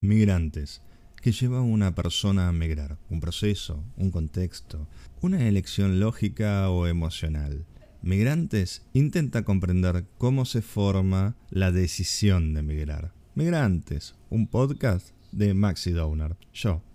Migrantes. que lleva a una persona a migrar? ¿Un proceso? ¿Un contexto? ¿Una elección lógica o emocional? Migrantes intenta comprender cómo se forma la decisión de migrar. Migrantes, un podcast de Maxi Downer. Yo,